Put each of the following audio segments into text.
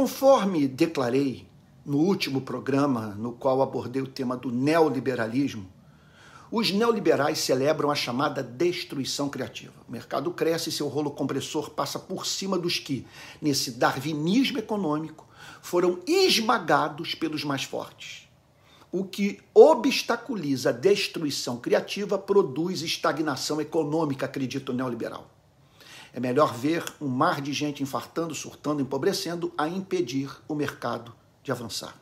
Conforme declarei no último programa, no qual abordei o tema do neoliberalismo, os neoliberais celebram a chamada destruição criativa. O mercado cresce e seu rolo compressor passa por cima dos que, nesse darwinismo econômico, foram esmagados pelos mais fortes. O que obstaculiza a destruição criativa produz estagnação econômica, acredita o neoliberal. É melhor ver um mar de gente infartando, surtando, empobrecendo, a impedir o mercado de avançar.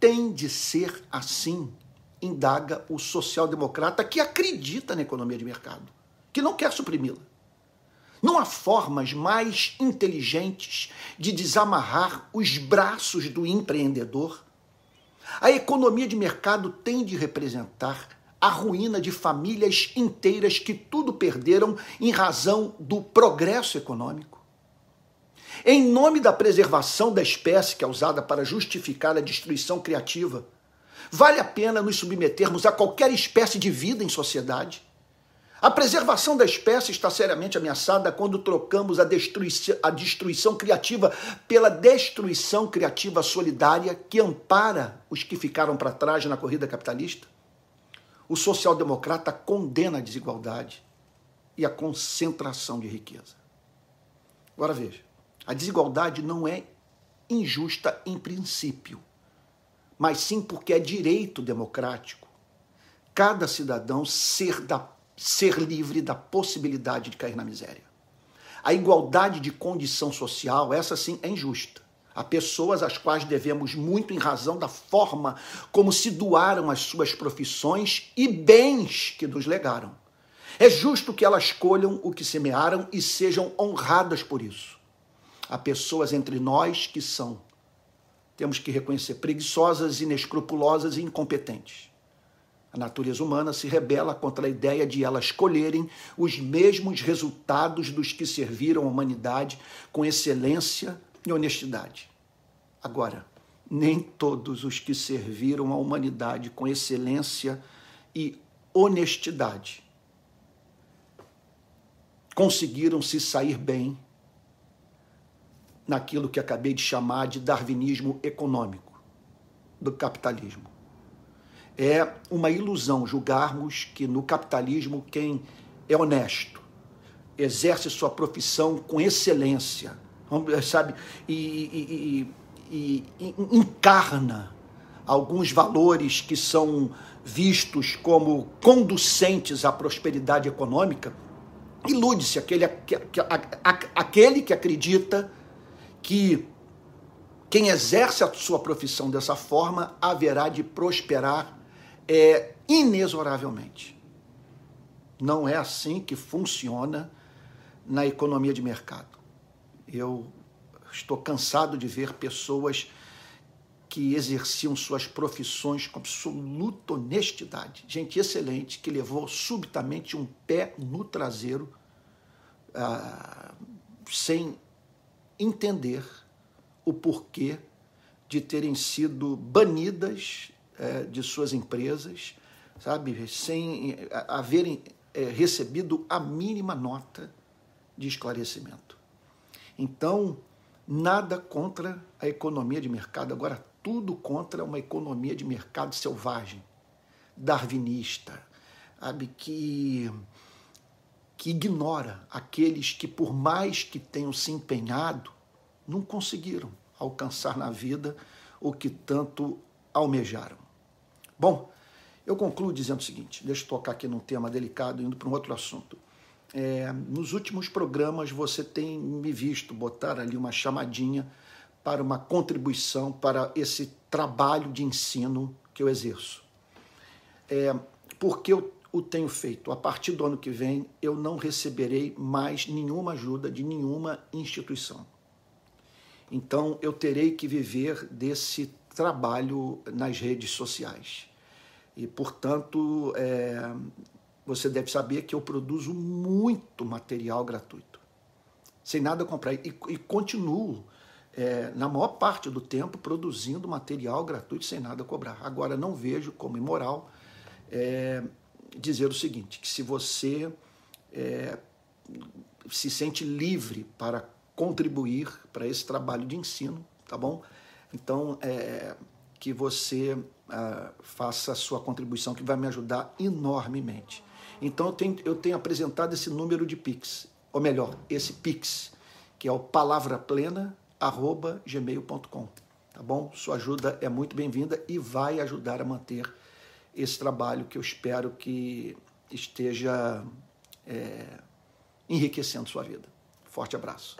Tem de ser assim, indaga o social-democrata que acredita na economia de mercado, que não quer suprimi-la. Não há formas mais inteligentes de desamarrar os braços do empreendedor. A economia de mercado tem de representar a ruína de famílias inteiras que tudo perderam em razão do progresso econômico. Em nome da preservação da espécie, que é usada para justificar a destruição criativa, vale a pena nos submetermos a qualquer espécie de vida em sociedade? A preservação da espécie está seriamente ameaçada quando trocamos a destruição, a destruição criativa pela destruição criativa solidária que ampara os que ficaram para trás na corrida capitalista. O social-democrata condena a desigualdade e a concentração de riqueza. Agora veja. A desigualdade não é injusta em princípio, mas sim porque é direito democrático cada cidadão ser, da, ser livre da possibilidade de cair na miséria. A igualdade de condição social, essa sim é injusta. Há pessoas às quais devemos muito em razão da forma como se doaram as suas profissões e bens que nos legaram. É justo que elas colham o que semearam e sejam honradas por isso. Há pessoas entre nós que são, temos que reconhecer, preguiçosas, inescrupulosas e incompetentes. A natureza humana se rebela contra a ideia de elas colherem os mesmos resultados dos que serviram a humanidade com excelência e honestidade. Agora, nem todos os que serviram a humanidade com excelência e honestidade conseguiram se sair bem naquilo que acabei de chamar de darwinismo econômico do capitalismo. É uma ilusão julgarmos que no capitalismo quem é honesto, exerce sua profissão com excelência, sabe, e, e, e, e encarna alguns valores que são vistos como conducentes à prosperidade econômica, ilude-se aquele, aquele que acredita que quem exerce a sua profissão dessa forma haverá de prosperar é, inexoravelmente. Não é assim que funciona na economia de mercado. Eu estou cansado de ver pessoas que exerciam suas profissões com absoluta honestidade. Gente excelente que levou subitamente um pé no traseiro, ah, sem entender o porquê de terem sido banidas é, de suas empresas, sabe, sem é, haverem é, recebido a mínima nota de esclarecimento. Então, nada contra a economia de mercado, agora tudo contra uma economia de mercado selvagem, darwinista, sabe, que que ignora aqueles que, por mais que tenham se empenhado, não conseguiram alcançar na vida o que tanto almejaram. Bom, eu concluo dizendo o seguinte: deixa eu tocar aqui num tema delicado, indo para um outro assunto. É, nos últimos programas você tem me visto botar ali uma chamadinha para uma contribuição para esse trabalho de ensino que eu exerço. É, porque eu o tenho feito. A partir do ano que vem, eu não receberei mais nenhuma ajuda de nenhuma instituição. Então, eu terei que viver desse trabalho nas redes sociais. E, portanto, é, você deve saber que eu produzo muito material gratuito, sem nada comprar. E, e continuo, é, na maior parte do tempo, produzindo material gratuito sem nada cobrar. Agora, não vejo como imoral. É, dizer o seguinte: que se você é, se sente livre para contribuir para esse trabalho de ensino, tá bom? Então, é, que você uh, faça a sua contribuição, que vai me ajudar enormemente. Então, eu tenho, eu tenho apresentado esse número de Pix, ou melhor, esse Pix, que é o palavraplena.gmail.com, tá bom? Sua ajuda é muito bem-vinda e vai ajudar a manter esse trabalho que eu espero que esteja é, enriquecendo sua vida. Forte abraço.